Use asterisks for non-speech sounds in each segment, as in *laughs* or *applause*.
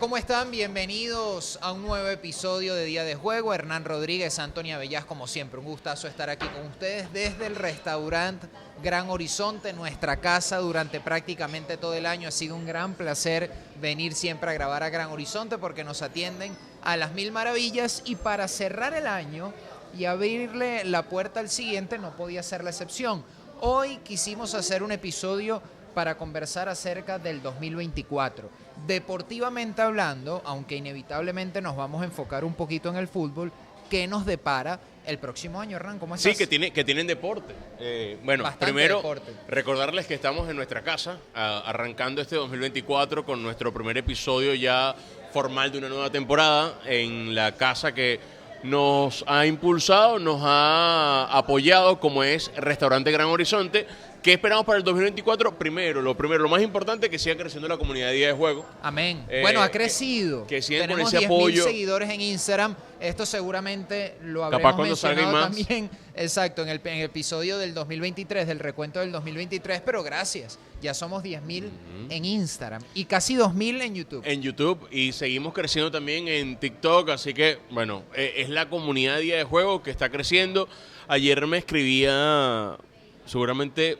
¿cómo están? Bienvenidos a un nuevo episodio de Día de Juego. Hernán Rodríguez, Antonia Bellas, como siempre, un gustazo estar aquí con ustedes desde el restaurante Gran Horizonte, nuestra casa durante prácticamente todo el año. Ha sido un gran placer venir siempre a grabar a Gran Horizonte porque nos atienden a las mil maravillas y para cerrar el año y abrirle la puerta al siguiente no podía ser la excepción. Hoy quisimos hacer un episodio para conversar acerca del 2024. Deportivamente hablando, aunque inevitablemente nos vamos a enfocar un poquito en el fútbol, ¿qué nos depara el próximo año, Hernán? ¿Cómo estás? Sí, que, tiene, que tienen deporte. Eh, bueno, Bastante primero deporte. recordarles que estamos en nuestra casa, a- arrancando este 2024 con nuestro primer episodio ya formal de una nueva temporada en la casa que nos ha impulsado, nos ha apoyado, como es Restaurante Gran Horizonte. ¿Qué esperamos para el 2024? Primero, lo primero, lo más importante, que siga creciendo la comunidad de Día de Juego. Amén. Eh, bueno, ha que- crecido. que sigan con Tenemos ese 10.000 apoyo. seguidores en Instagram. Esto seguramente lo Capaz habremos cuando salgan mencionado más. también, *laughs* exacto, en el, en el episodio del 2023, del recuento del 2023, pero gracias. Ya somos 10.000 en Instagram y casi 2.000 en YouTube. en YouTube y seguimos creciendo también en TikTok, así que bueno, eh, es la comunidad de Día de Juego que está creciendo. Ayer me escribía, seguramente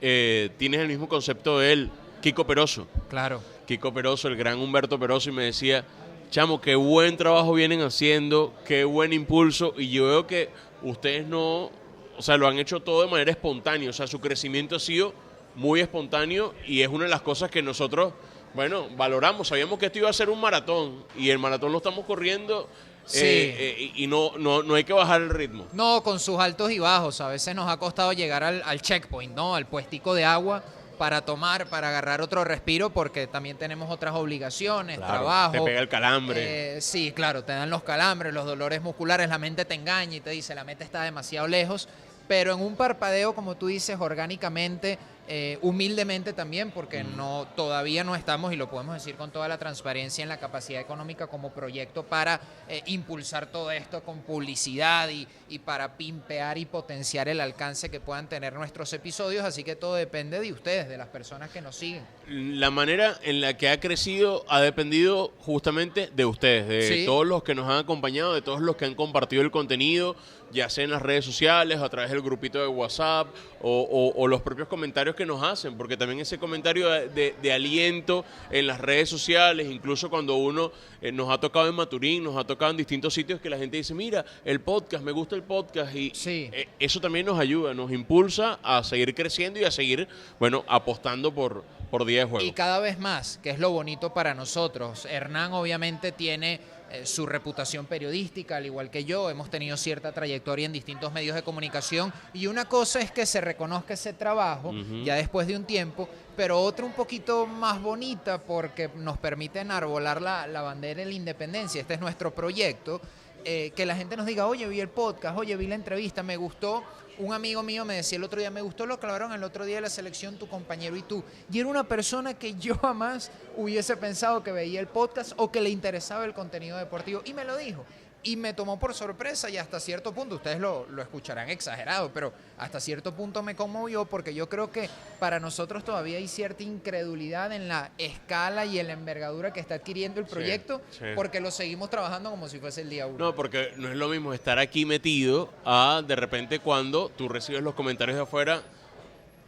eh, tienes el mismo concepto de él, Kiko Peroso. Claro. Kiko Peroso, el gran Humberto Peroso, y me decía, chamo, qué buen trabajo vienen haciendo, qué buen impulso, y yo veo que ustedes no, o sea, lo han hecho todo de manera espontánea, o sea, su crecimiento ha sido muy espontáneo y es una de las cosas que nosotros, bueno, valoramos, sabíamos que esto iba a ser un maratón, y el maratón lo estamos corriendo, Sí. eh, eh, y no, no, no hay que bajar el ritmo. No, con sus altos y bajos. A veces nos ha costado llegar al, al checkpoint, ¿no? Al puestico de agua para tomar, para agarrar otro respiro, porque también tenemos otras obligaciones, Claro, trabajo. te pega el calambre. Eh, sí, claro, te dan los calambres, los dolores musculares, la mente te engaña y te dice, la meta está demasiado lejos. Pero en un parpadeo, como tú dices, orgánicamente, eh, humildemente también, porque Mm. no todavía no estamos, y lo podemos decir con toda la transparencia, en la capacidad económica como proyecto para eh, impulsar todo esto con publicidad y, y para pimpear y potenciar el alcance que puedan tener nuestros episodios. Así que todo depende de ustedes, de las personas que nos siguen. La manera en la que ha crecido ha dependido justamente de ustedes, de Sí. todos los que nos han acompañado, de todos los que han compartido el contenido, ya sea en las redes sociales, a través del grupito de WhatsApp o, o- o los propios comentarios que nos hacen, porque también ese comentario de, aliento en las redes sociales, incluso cuando uno eh, nos ha tocado en Maturín, nos ha tocado en distintos sitios que la gente dice, mira, el podcast, me gusta el podcast y Sí. eh, eso también nos ayuda, nos impulsa a seguir creciendo y a seguir, bueno, apostando por, por día de juego. Y cada vez más, que es lo bonito para nosotros. Hernán obviamente tiene eh, su reputación periodística, al igual que yo. Hemos tenido cierta trayectoria en distintos medios de comunicación. Y una cosa es que se reconozca ese trabajo ya después de un tiempo, pero otra un poquito más bonita porque nos permite enarbolar la, la bandera de la independencia. Este es nuestro proyecto. eh, que la gente nos diga, oye, vi el podcast, oye, vi la entrevista, me gustó. Un amigo mío me decía el otro día, me gustó lo que hablaron el otro día de la selección, tu compañero y tú. Y era una persona que yo jamás hubiese pensado que veía el podcast o que le interesaba el contenido deportivo. Y me lo dijo. Y me tomó por sorpresa y hasta cierto punto, ustedes lo, lo escucharán exagerado, pero hasta cierto punto me conmovió porque yo creo que para nosotros todavía hay cierta incredulidad en la escala y en la envergadura que está adquiriendo el Sí, proyecto sí. porque lo seguimos trabajando como si fuese el día uno. No, porque no es lo mismo estar aquí metido a de repente cuando tú recibes los comentarios de afuera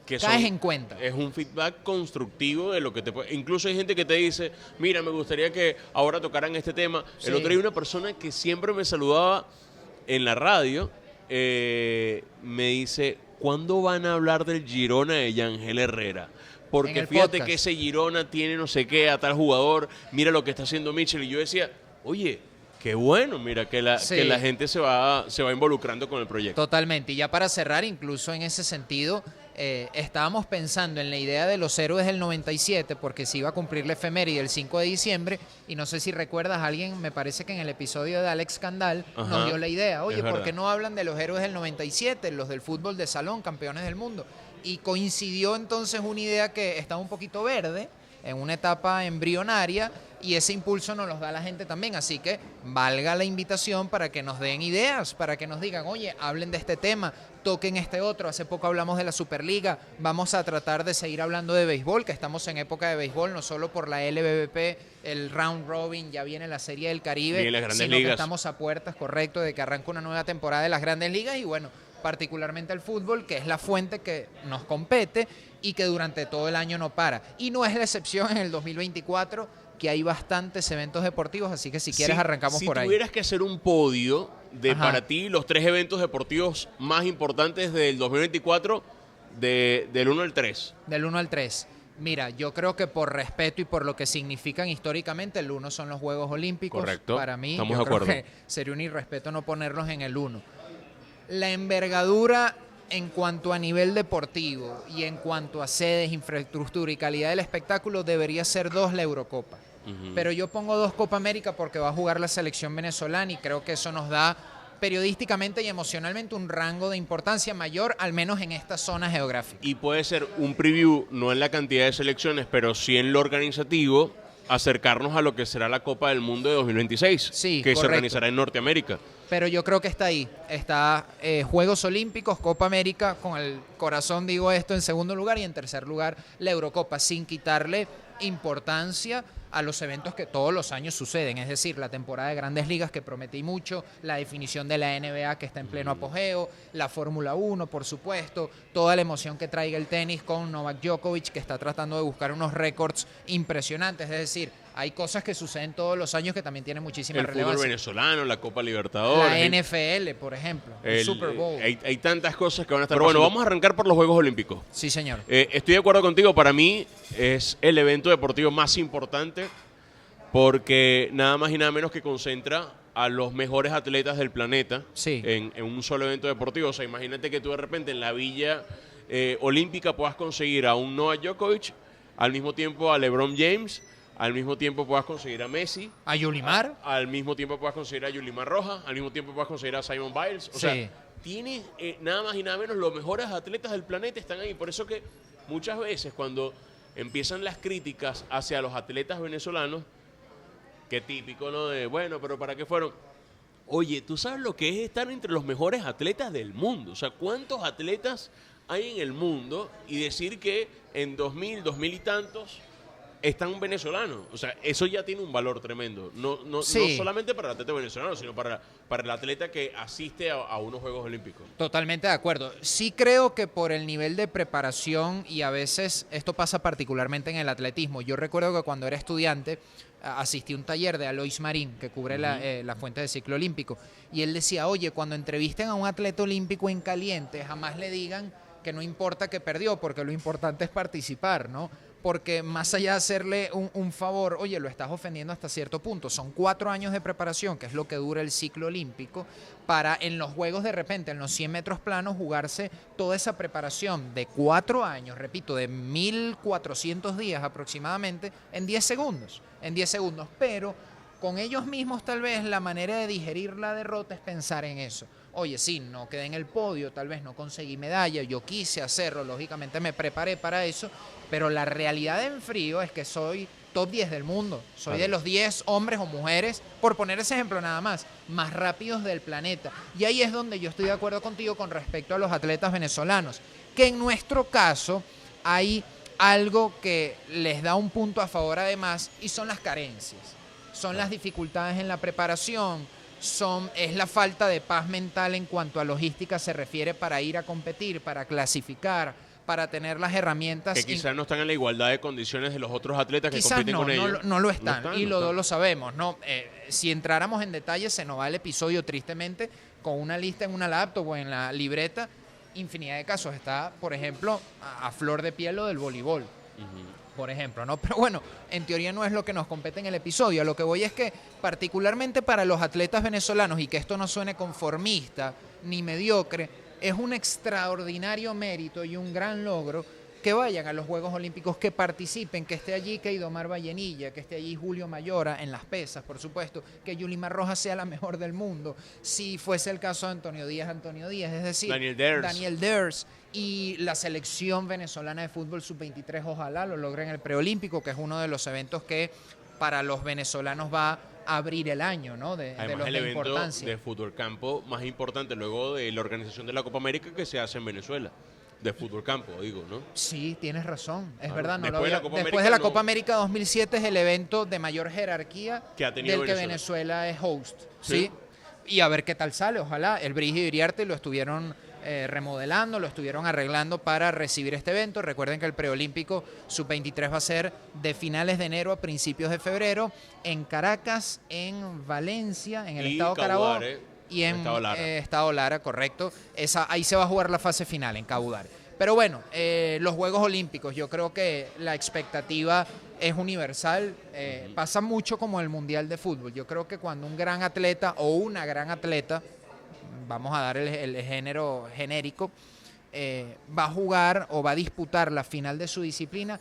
que Caes son- en cuenta. Es un feedback constructivo de lo que te puede... Incluso hay gente que te dice, mira, me gustaría que ahora tocaran este tema. Sí. El otro día una persona que siempre me saludaba en la radio eh, me dice, ¿cuándo van a hablar del Girona de Yangel Herrera? Porque fíjate podcast. que ese Girona tiene no sé qué a tal jugador, mira lo que está haciendo Mitchell. Y yo decía, oye, qué bueno, mira, que la, Sí. que la gente se va, se va involucrando con el proyecto. Totalmente. Y ya para cerrar, incluso en ese sentido, eh, estábamos pensando en la idea de los héroes del 97, porque se iba a cumplir la efeméride el 5 de diciembre, y no sé si recuerdas, alguien, me parece que en el episodio de Alex Candal nos dio la idea, oye, ¿por qué no hablan de los héroes del 97, los del fútbol de salón, campeones del mundo? Y coincidió entonces una idea que estaba un poquito verde, en una etapa embrionaria y ese impulso nos los da la gente también. Así que valga la invitación para que nos den ideas, para que nos digan, oye, hablen de este tema, toquen este otro. Hace poco hablamos de la Superliga, vamos a tratar de seguir hablando de béisbol, que estamos en época de béisbol, no solo por la LBBP, el round robin, ya viene la Serie del Caribe, las grandes sino ligas. que estamos a puertas, correcto, de que arranque una nueva temporada de las grandes ligas y bueno, particularmente el fútbol, que es la fuente que nos compete y que durante todo el año no para. Y no es la excepción en el 2024 que hay bastantes eventos deportivos, así que si quieres Si- arrancamos si por ahí. tuvieras que hacer un podio de Ajá. para ti los tres eventos deportivos más importantes del 2024, de, del 1 al 3. Del 1 al 3. Mira, yo creo que por respeto y por lo que significan históricamente, el 1 son los Juegos Olímpicos. Correcto. Para mí, Estamos yo de creo acuerdo. que sería un irrespeto no ponerlos en el 1. La envergadura en cuanto a nivel deportivo y en cuanto a sedes, infraestructura y calidad del espectáculo debería ser dos la Eurocopa. Pero yo pongo dos Copa América porque va a jugar la selección venezolana y creo que eso nos da periodísticamente y emocionalmente un rango de importancia mayor, al menos en esta zona geográfica. Y puede ser un preview, no en la cantidad de selecciones, pero sí en lo organizativo, acercarnos a lo que será la Copa del Mundo de 2026, Sí, que se organizará en Norteamérica. Pero yo creo que está ahí. Está eh, Juegos Olímpicos, Copa América, con el corazón digo esto en segundo lugar y en tercer lugar la Eurocopa, sin quitarle importancia a los eventos que todos los años suceden, es decir, la temporada de grandes ligas que prometí mucho, la definición de la NBA que está en pleno apogeo, la Fórmula 1, por supuesto, toda la emoción que traiga el tenis con Novak Djokovic que está tratando de buscar unos récords impresionantes, es decir, hay cosas que suceden todos los años que también tienen muchísima El fútbol relevancia. venezolano, la Copa Libertadores. La el- NFL, por ejemplo, el, el- Super Bowl. Hay, hay tantas cosas que van a estar. Pero bueno, vamos a arrancar por los Juegos Olímpicos. sí, señor. Eh, estoy de acuerdo contigo, para mí es el evento deportivo más importante porque nada más y nada menos que concentra a los mejores atletas del planeta Sí. en, en un solo evento deportivo. O sea, imagínate que tú de repente en la villa eh, olímpica puedas conseguir a un Noah Djokovic, al mismo tiempo a LeBron James, al mismo tiempo puedas conseguir a Messi, A Yulimar, al mismo tiempo puedas conseguir a Yulimar Roja, al mismo tiempo puedas conseguir a Simon Biles. O Sí. sea, tienes eh, nada más y nada menos los mejores atletas del planeta están ahí. Por eso que muchas veces cuando empiezan las críticas hacia los atletas venezolanos, que típico, ¿no? De, bueno, pero ¿para qué fueron? Oye, ¿tú sabes lo que es estar entre los mejores atletas del mundo? O sea, ¿cuántos atletas hay en el mundo? Y decir que en 2000, 2000 y tantos están venezolanos. O sea, eso ya tiene un valor tremendo. No, no, Sí. no solamente para el atleta venezolano, sino para, para el atleta que asiste a, a unos Juegos Olímpicos. totalmente de acuerdo. Sí creo que por el nivel de preparación y a veces esto pasa particularmente en el atletismo. Yo recuerdo que cuando era estudiante asistí a un taller de Alois Marín que cubre la, eh, la fuente de ciclo olímpico y él decía, oye, cuando entrevisten a un atleta olímpico en caliente, jamás le digan que no importa que perdió, porque lo importante es participar, ¿no? Porque más allá de hacerle un, favor, oye, lo estás ofendiendo hasta cierto punto. Son cuatro años de preparación, que es lo que dura el ciclo olímpico, para en los Juegos de repente, en los 100 metros planos, jugarse toda esa preparación de cuatro años, repito, de 1400 días aproximadamente, en 10 segundos. En 10 segundos. Pero con ellos mismos, tal vez la manera de digerir la derrota es pensar en eso. Oye, sí, no quedé en el podio, tal vez no conseguí medalla, yo quise hacerlo, lógicamente me preparé para eso, pero la realidad en frío es que soy top 10 del mundo. Soy de los 10 hombres o mujeres, por poner ese ejemplo nada más, más rápidos del planeta. Y ahí es donde yo estoy de acuerdo contigo con respecto a los atletas venezolanos, que en nuestro caso hay algo que les da un punto a favor además y son las carencias. Son las dificultades en la preparación, son, es la falta de paz mental en cuanto a logística se refiere para ir a competir, para clasificar, para tener las herramientas. Que quizás no están en la igualdad de condiciones de los otros atletas que compiten no, con ellos. lo- no lo están, y dos están. lo sabemos. ¿no? Eh, si entráramos en detalle, se nos va el episodio tristemente con una lista en una laptop o en la libreta. Infinidad de casos. Está, por ejemplo, a, a flor de piel lo del voleibol por ejemplo, ¿no? *laughs* Pero bueno, en teoría no es lo que nos compete en el episodio. A lo que voy es que, particularmente para los atletas venezolanos, y que esto no suene conformista ni mediocre, es un extraordinario mérito y un gran logro que vayan a los Juegos Olímpicos, que participen, que esté allí Keidomar Vallenilla, que esté allí Julio Mayora en las pesas, por supuesto, que Yulimar Rojas sea la mejor del mundo. Si fuese el caso de Antonio Díaz, Antonio Díaz, es decir, Daniel Ders. Daniel Ders y la selección venezolana de fútbol sub-23, ojalá lo logren en el preolímpico, que es uno de los eventos que para los venezolanos va abrir el año, ¿no? De, de Además, los el de evento importancia. de fútbol campo más importante luego de la organización de la Copa América que se hace en Venezuela. De fútbol campo, digo, ¿no? Sí, tienes razón, es Claro. verdad. No lo Después de la había- Copa Después América de la no- Copa América 2007 es el evento de mayor jerarquía Que ha tenido del que Venezuela. Venezuela es host. Sí. ¿sí? Y a ver qué tal sale. Ojalá el Brigio Iriarte lo estuvieron eh, remodelando, lo estuvieron arreglando para recibir este evento. Recuerden que el preolímpico sub-23 va a ser de finales de enero a principios de febrero en Caracas, en Valencia, en el Y estado Carabobo y en Estado Lara. eh, Estado Lara, correcto. Esa, ahí se va a jugar la fase final en Cabudare. Pero bueno, eh, los Juegos Olímpicos, yo creo que la expectativa es universal. eh, Pasa mucho como el Mundial de Fútbol. Yo creo que cuando un gran atleta o una gran atleta, vamos a dar el, género genérico, eh, va a jugar o va a disputar la final de su disciplina,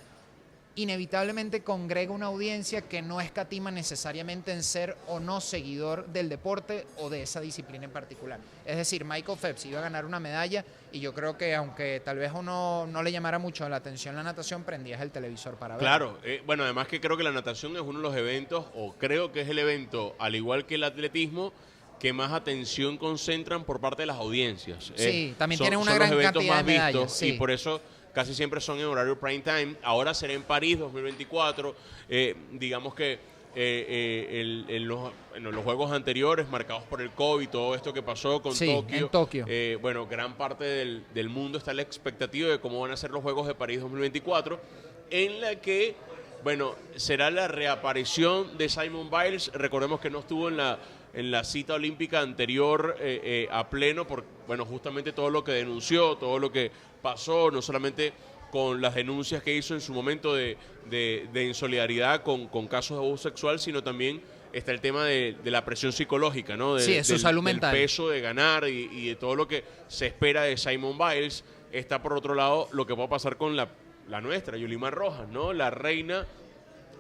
inevitablemente congrega una audiencia que no escatima necesariamente en ser o no seguidor del deporte o de esa disciplina en particular. Es decir, Michael Phelps iba a ganar una medalla y yo creo que aunque tal vez uno no le llamara mucho la atención la natación, prendías el televisor para ver. Claro, eh, bueno, además que creo que la natación es uno de los eventos, o creo que es el evento, al igual que el atletismo, que más atención concentran por parte de las audiencias. Eh, Sí, también son- tienen una son los eventos cantidad de más vistos sí. Y por eso casi siempre son en horario prime time. Ahora será en París 2024. Eh, digamos que eh, eh, el- en, los, en los juegos anteriores, marcados por el COVID, todo esto que pasó con Sí, Tokio, en Tokio. eh, bueno, gran parte del, del mundo está en la expectativa de cómo van a ser los Juegos de París 2024, en la que, bueno, será la reaparición de Simon Biles. Recordemos que no estuvo en la, en la cita olímpica anterior eh, eh, a pleno por, bueno, justamente todo lo que denunció, todo lo que pasó, no solamente con las denuncias que hizo en su momento de, de, de insolidaridad con, con casos de abuso sexual, sino también está el tema de, de la presión psicológica, ¿no? De- Sí, de su del- salud del mental. peso de ganar y, y de todo lo que se espera de Simon Biles. Está por otro lado lo que va a pasar con la, la nuestra, Yulimar Rojas, ¿no? La reina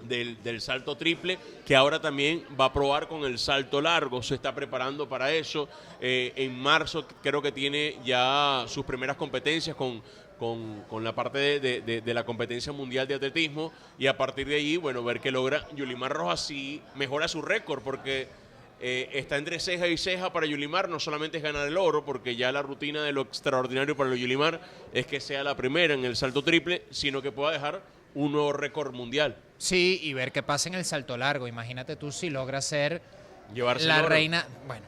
del, del salto triple, que ahora también va a probar con el salto largo, se está preparando para eso. Eh, en marzo creo que tiene ya sus primeras competencias con, con, la parte de, la competencia mundial de atletismo y a partir de allí, bueno, ver qué logra Yulimar Rojas si mejora su récord, porque eh, está entre ceja y ceja para Yulimar, no solamente es ganar el oro, porque ya la rutina de lo extraordinario para Yulimar es que sea la primera en el salto triple, sino que pueda dejar un nuevo récord mundial. Sí, y ver qué pasa en el salto largo. Imagínate tú si logra ser Llevarse la reina. Bueno,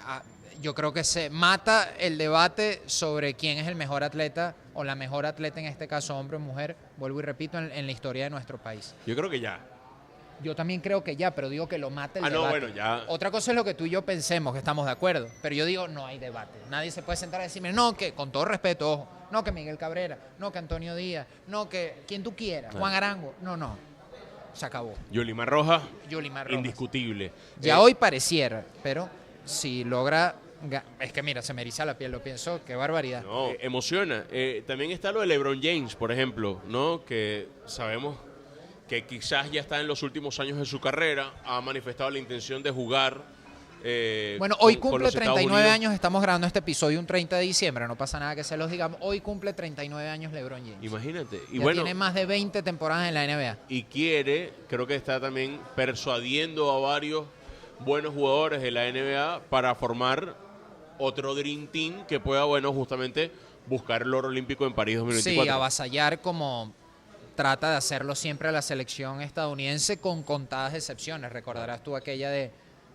ah, yo creo que se mata el debate sobre quién es el mejor atleta o la mejor atleta, en este caso hombre o mujer, vuelvo y repito, en, en la historia de nuestro país. Yo creo que ya. Yo también creo que ya, pero digo que lo mata el Ah, no, debate. bueno, ya. Otra cosa es lo que tú y yo pensemos, que estamos de acuerdo, pero yo digo, no hay debate. Nadie se puede sentar a decirme, no, que con todo respeto, ojo, no que Miguel Cabrera, no que Antonio Díaz, no que quien tú quieras, Juan Arango. No, no. Se acabó. Yulimar Rojas, Yulimar Rojas. indiscutible. Ya Eh, hoy pareciera, pero si logra. Es que mira, se me eriza la piel, lo pienso, qué barbaridad. No, eh, emociona. Eh, también está lo de LeBron James, por ejemplo, ¿no? Que sabemos que quizás ya está en los últimos años de su carrera, ha manifestado la intención de jugar. Eh, Bueno, hoy con- cumple los Estados 39 Unidos. años, estamos grabando este episodio un 30 de diciembre, no pasa nada que se los digamos. Hoy cumple 39 años LeBron James. Imagínate. Y ya bueno, tiene más de 20 temporadas en la NBA. y quiere, creo que está también persuadiendo a varios buenos jugadores de la NBA para formar otro Dream Team que pueda, bueno, justamente buscar el oro olímpico en París 2024. Sí, avasallar como trata de hacerlo siempre a la selección estadounidense con contadas excepciones. Recordarás tú aquella de,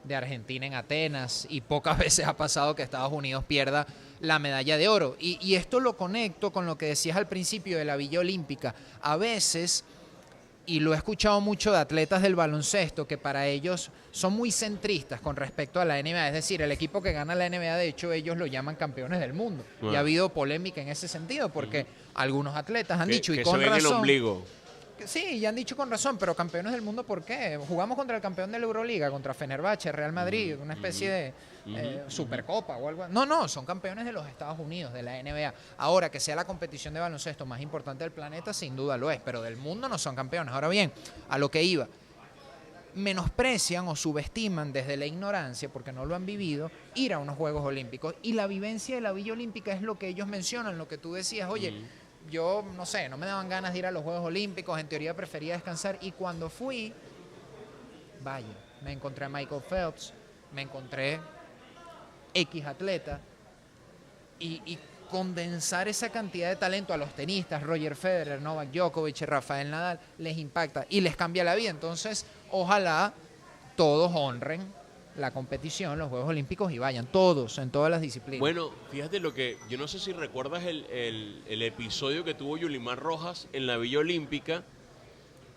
de Argentina en Atenas y pocas *laughs* veces ha pasado que Estados Unidos pierda la medalla de oro. Y, y esto lo conecto con lo que decías al principio de la Villa Olímpica. A veces, y lo he escuchado mucho de atletas del baloncesto, que para ellos son muy centristas con respecto a la NBA. Es decir, el equipo que gana la NBA, de hecho, ellos lo llaman campeones del mundo. Y ha habido polémica en ese sentido, porque algunos atletas han que, dicho, y que con en el razón, ombligo. Sí, ya han dicho con razón, pero campeones del mundo, ¿por qué? Jugamos contra el campeón de la Euroliga, contra Fenerbahce, Real Madrid, una especie de eh, Supercopa o algo. No, no, son campeones de los Estados Unidos, de la NBA. Ahora, que sea la competición de baloncesto más importante del planeta, sin duda lo es, pero del mundo no son campeones. Ahora bien, a lo que iba, menosprecian o subestiman desde la ignorancia, porque no lo han vivido, ir a unos Juegos Olímpicos. Y la vivencia de la Villa Olímpica es lo que ellos mencionan, lo que tú decías, oye, yo no sé, no me daban ganas de ir a los Juegos Olímpicos, en teoría prefería descansar. Y cuando fui, vaya, me encontré a Michael Phelps, me encontré X atleta, y, y condensar esa cantidad de talento a los tenistas, Roger Federer, Novak Djokovic, Rafael Nadal, les impacta y les cambia la vida. Entonces, ojalá todos honren la competición, los Juegos Olímpicos y vayan, todos, en todas las disciplinas. Bueno, fíjate lo que, yo no sé si recuerdas el, el- episodio que tuvo Yulimar Rojas en la Villa Olímpica,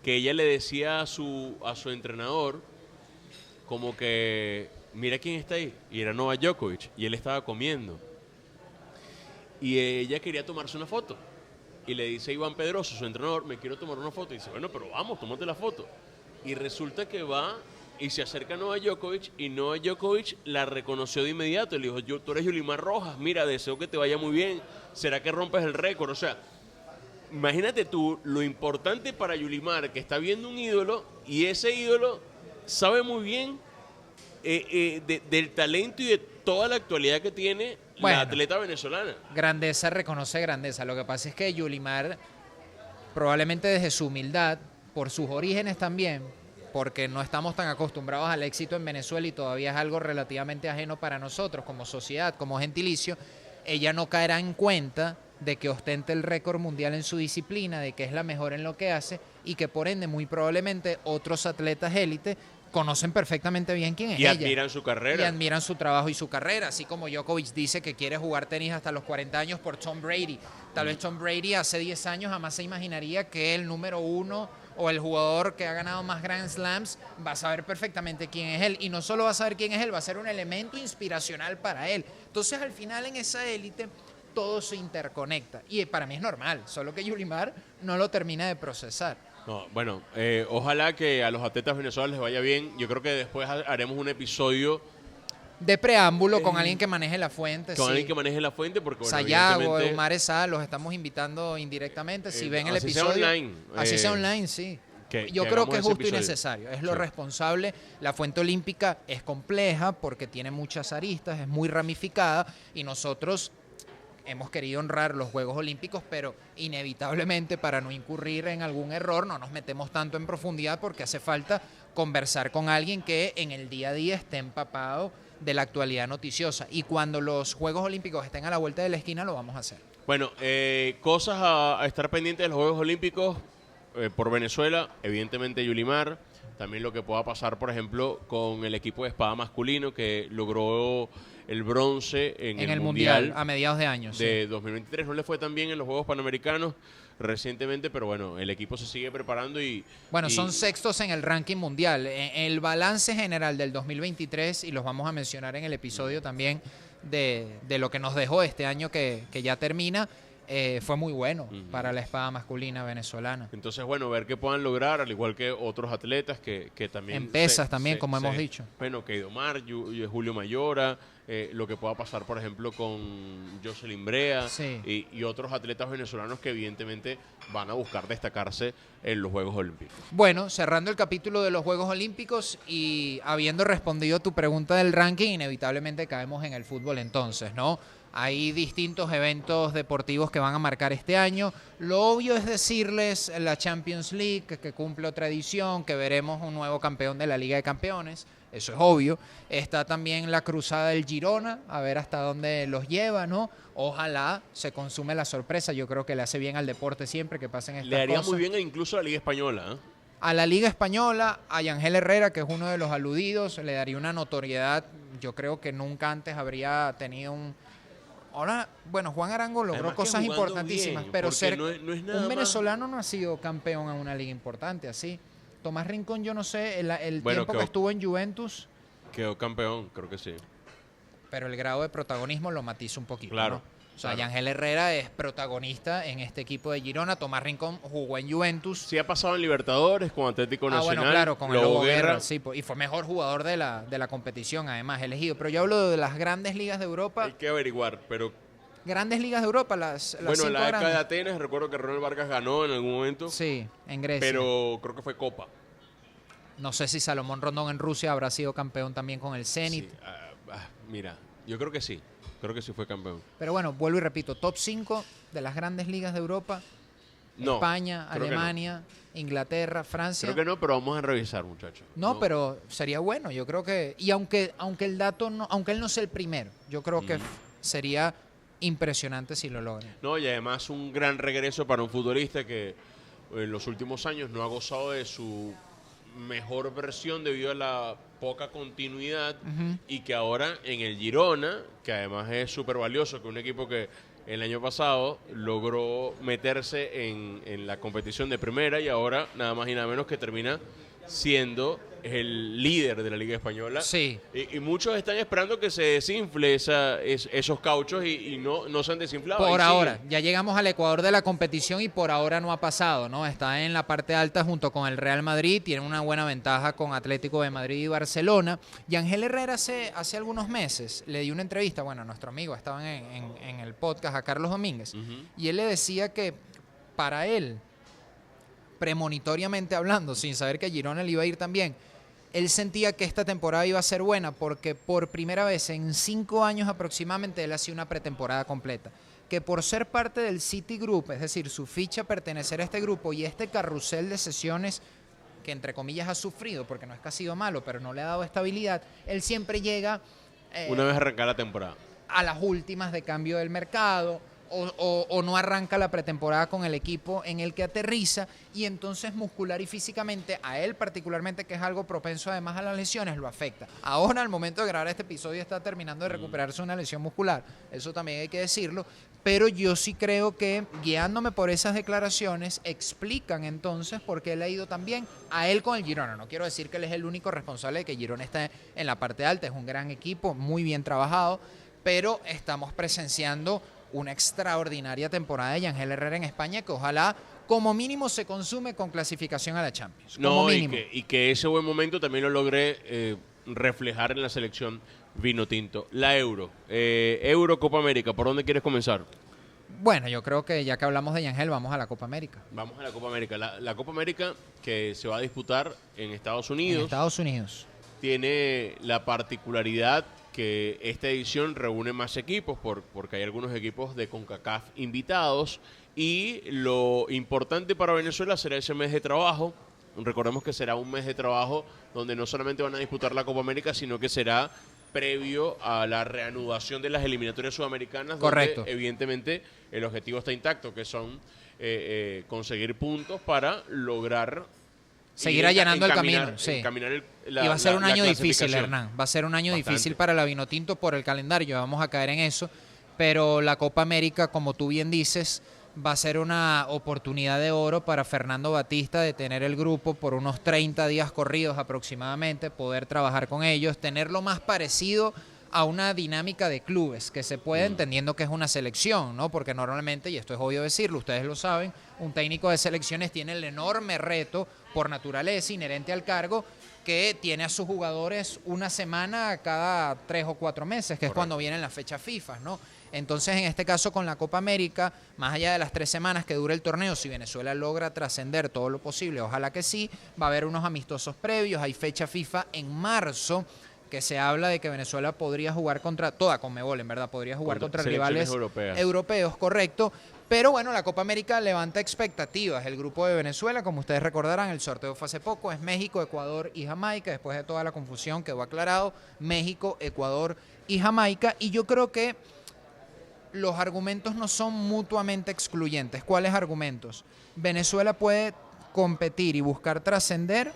que ella le decía a su, a su entrenador, como que, mira quién está ahí, y era Novak Djokovic, y él estaba comiendo. Y ella quería tomarse una foto. Y le dice a Iván Pedroso, su entrenador, me quiero tomar una foto. Y dice, bueno, pero vamos, tómate la foto. Y resulta que va y se acerca a Novak Djokovic y Novak Djokovic la reconoció de inmediato. Le dijo, yo, tú eres Yulimar Rojas, mira, deseo que te vaya muy bien. ¿Será que rompes el récord? O sea, imagínate tú lo importante para Yulimar, que está viendo un ídolo y ese ídolo sabe muy bien eh, eh, de- del talento y de toda la actualidad que tiene Bueno. la atleta venezolana. Grandeza reconoce grandeza. Lo que pasa es que Yulimar, probablemente desde su humildad, por sus orígenes también, porque no estamos tan acostumbrados al éxito en Venezuela y todavía es algo relativamente ajeno para nosotros como sociedad, como gentilicio, ella no caerá en cuenta de que ostente el récord mundial en su disciplina, de que es la mejor en lo que hace y que por ende muy probablemente otros atletas élite conocen perfectamente bien quién es Y ella admiran su y carrera. admiran su trabajo y su carrera, así como Djokovic dice que quiere jugar tenis hasta los 40 años por Tom Brady. Tal vez Tom Brady hace 10 años jamás se imaginaría que el número uno o el jugador que ha ganado más Grand Slams va a saber perfectamente quién es él. Y no solo va a saber quién es él, va a ser un elemento inspiracional para él. Entonces al final en esa élite todo se interconecta. Y para mí es normal, solo que Yulimar no lo termina de procesar. No, bueno, eh, ojalá que a los atletas venezolanos les vaya bien. Yo creo que después ha- haremos un episodio De preámbulo con Eh, alguien que maneje la fuente. con sí. alguien que maneje la fuente porque, bueno, Sayago, Omar Esa, los estamos invitando indirectamente. Si Eh, ven el así sea episodio. online, así sea eh, online, sí. que- Yo que creo que es justo y necesario. Es lo Sí. responsable. La fuente olímpica es compleja porque tiene muchas aristas, es muy ramificada y nosotros hemos querido honrar los Juegos Olímpicos, pero inevitablemente para no incurrir en algún error no nos metemos tanto en profundidad porque hace falta conversar con alguien que en el día a día esté empapado de la actualidad noticiosa. Y cuando los Juegos Olímpicos estén a la vuelta de la esquina, lo vamos a hacer. Bueno, eh, cosas a, a estar pendientes de los Juegos Olímpicos eh, por Venezuela, evidentemente Yulimar, también lo que pueda pasar, por ejemplo, con el equipo de espada masculino que logró el bronce en, En, el, el mundial, a mediados de año. sí. de 2023. No le fue tan bien en los Juegos Panamericanos recientemente, pero bueno, el equipo se sigue preparando y... Bueno, y- son sextos en el ranking mundial. En el balance general del 2023, y los vamos a mencionar en el episodio también de, de lo que nos dejó este año que, que ya termina, eh, fue muy bueno Ujú. para la espada masculina venezolana. Entonces, bueno, ver qué puedan lograr, al igual que otros atletas que, que también... En pesas también, como hemos dicho. Bueno, Keidomar, Yu- Yu- Julio Mayora, eh, lo que pueda pasar, por ejemplo, con Jocelyn Brea Sí. y, y otros atletas venezolanos que evidentemente van a buscar destacarse en los Juegos Olímpicos. Bueno, cerrando el capítulo de los Juegos Olímpicos y habiendo respondido tu pregunta del ranking, inevitablemente caemos en el fútbol entonces, ¿no? Hay distintos eventos deportivos que van a marcar este año. Lo obvio es decirles la Champions League, que, cumple otra edición, que veremos un nuevo campeón de la Liga de Campeones. Eso es obvio. Está también la cruzada del Girona, a ver hasta dónde los lleva, ¿no? Ojalá se consume la sorpresa. Yo creo que le hace bien al deporte siempre que pasen estas Le haría cosas muy bien incluso a la Liga Española. ¿eh? a la Liga Española, a Yangel Herrera, que es uno de los aludidos, le daría una notoriedad. Yo creo que nunca antes habría tenido un. Ahora, bueno, Juan Arango logró Además cosas importantísimas, bien, pero ser no es- no es nada un más- venezolano no ha sido campeón en una liga importante así. Tomás Rincón, yo no sé, el, el Bueno, tiempo que estuvo en Juventus, Quedó campeón, creo que sí. pero el grado de protagonismo lo matiza un poquito. Claro. ¿no? Sea, Claro. Yangel Herrera es protagonista en este equipo de Girona. Tomás Rincón jugó en Juventus. Sí ha pasado en Libertadores con Atlético Ah, Nacional. bueno, claro, con el Lobo Guerra, sí, po- y fue mejor jugador de la, de la competición, además, elegido. Pero yo hablo de las grandes ligas de Europa. Hay que averiguar, pero Grandes ligas de Europa, las, las bueno, en cinco la década de. Atenas recuerdo que Ronald Vargas ganó en algún momento, Sí, en Grecia. pero creo que fue Copa. No sé si Salomón Rondón en Rusia habrá sido campeón también con el Zenit. Sí, ah, ah, mira, yo creo que sí, creo que sí fue campeón. Pero bueno, vuelvo y repito, top 5 de las grandes ligas de Europa. No, España, no. Alemania, Inglaterra, Francia. Creo que no, pero vamos a revisar, muchachos. No, pero sería bueno, yo creo que y aunque aunque el dato no aunque él no sea el primero, yo creo que Mm. sería impresionante si lo logra. No, y además un gran regreso para un futbolista que en los últimos años no ha gozado de su mejor versión debido a la poca continuidad y que ahora en el Girona, que además es súper valioso, que un equipo que el año pasado logró meterse en, en la competición de primera y ahora nada más y nada menos que termina siendo el líder de la Liga Española. Sí. Y, y muchos están esperando que se desinfle esa, es- esos cauchos y, y no, no se han desinflado. Por ahora, siguen. ya llegamos al Ecuador de la competición y por ahora no ha pasado, ¿no? Está en la parte alta junto con el Real Madrid, tiene una buena ventaja con Atlético de Madrid y Barcelona. Y Ángel Herrera hace, hace algunos meses le dio una entrevista, bueno, nuestro amigo estaba en, en- en el podcast a Carlos Domínguez, y él le decía que para él, premonitoriamente hablando, sin saber que Girona le iba a ir también, él sentía que esta temporada iba a ser buena porque por primera vez en cinco años aproximadamente él hacía una pretemporada completa. Que por ser parte del City Group, es decir, su ficha pertenecer a este grupo y este carrusel de sesiones que entre comillas ha sufrido, porque no es que ha sido malo, pero no le ha dado estabilidad, él siempre llega eh, Una vez arrancar la temporada. a las últimas de cambio del mercado o, o- o no arranca la pretemporada con el equipo en el que aterriza y entonces muscular y físicamente a él particularmente que es algo propenso además a las lesiones lo afecta. Ahora al momento de grabar este episodio está terminando de recuperarse una lesión muscular, eso también hay que decirlo, pero yo sí creo que guiándome por esas declaraciones explican entonces por qué él ha ido también a él con el Girona. No quiero decir que él es el único responsable de que Girona esté en la parte alta, es un gran equipo, muy bien trabajado, pero estamos presenciando una extraordinaria temporada de Yangel Herrera en España que ojalá como mínimo se consume con clasificación a la Champions. Como No, y mínimo. que, y que ese buen momento también lo logré eh, reflejar en la selección vino tinto. La Euro. Eh, Euro Copa América. ¿Por dónde quieres comenzar? Bueno, yo creo que ya que hablamos de Yangel, vamos a la Copa América. Vamos a la Copa América. La, la Copa América que se va a disputar en Estados En Unidos Estados Unidos. tiene la particularidad que esta edición reúne más equipos por- porque hay algunos equipos de CONCACAF invitados y lo importante para Venezuela será ese mes de trabajo. Recordemos que será un mes de trabajo donde no solamente van a disputar la Copa América, sino que será previo a la reanudación de las eliminatorias sudamericanas. donde, Correcto. evidentemente el objetivo está intacto, que son eh, eh, conseguir puntos para lograr Seguir allanando el camino, sí. encaminar el- la- y va a ser la- un año difícil. Hernán. Va a ser un año Bastante. difícil para la Vinotinto por el calendario. Vamos a caer en eso. Pero la Copa América, como tú bien dices, va a ser una oportunidad de oro para Fernando Batista de tener el grupo por unos 30 días corridos aproximadamente, poder trabajar con ellos, tenerlo más parecido a una dinámica de clubes que se puede, Mm. entendiendo que es una selección, ¿no? Porque normalmente, y esto es obvio decirlo, ustedes lo saben, un técnico de selecciones tiene el enorme reto por naturaleza inherente al cargo que tiene a sus jugadores una semana cada tres o cuatro meses, que es cuando vienen las fechas FIFA, ¿no? Entonces, en este caso, con la Copa América, más allá de las tres semanas que dura el torneo, si Venezuela logra trascender todo lo posible, ojalá que sí, va a haber unos amistosos previos, hay fecha FIFA en marzo, que se habla de que Venezuela podría jugar contra, toda Conmebol, en verdad, podría jugar Contra rivales europeas. europeos, correcto. Pero bueno, la Copa América levanta expectativas. El grupo de Venezuela, como ustedes recordarán, el sorteo fue hace poco, es México, Ecuador y Jamaica. Después de toda la confusión quedó aclarado, México, Ecuador y Jamaica. Y yo creo que los argumentos no son mutuamente excluyentes. ¿Cuáles argumentos? Venezuela puede competir y buscar trascender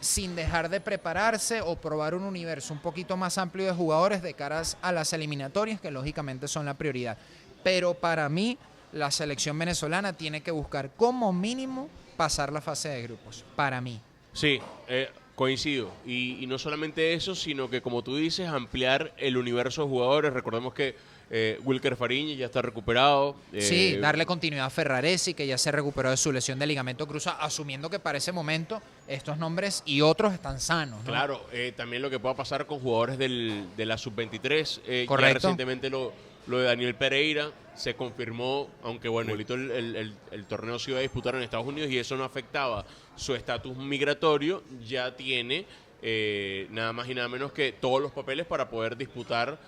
sin dejar de prepararse o probar un universo un poquito más amplio de jugadores de caras a las eliminatorias, que lógicamente son la prioridad. Pero para mí, la selección venezolana tiene que buscar como mínimo pasar la fase de grupos. Para mí. Sí, eh, Coincido. Y, y no solamente eso, sino que como tú dices, ampliar el universo de jugadores. Recordemos que eh, Wilker Fariñez ya está recuperado. Sí, eh, darle continuidad a Ferraresi, que ya se recuperó de su lesión de ligamento cruzado, asumiendo que para ese momento estos nombres y otros están sanos. ¿no? Claro, eh, también lo que pueda pasar con jugadores del, de la sub-23. eh, Correcto. recientemente lo, lo de Daniel Pereira se confirmó, aunque bueno, el, el, el- el torneo se iba a disputar en Estados Unidos y eso no afectaba su estatus migratorio, ya tiene nada más y nada menos que todos los papeles para poder disputar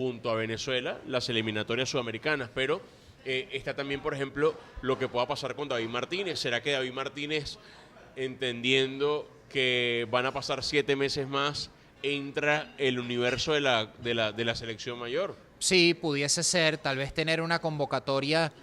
junto a Venezuela las eliminatorias sudamericanas. Pero eh, está también, por ejemplo, lo que pueda pasar con David Martínez. ¿Será que David Martínez, entendiendo que van a pasar siete meses más, entra el universo de la, de la, de la selección mayor? Sí, pudiese ser, tal vez tener una convocatoria,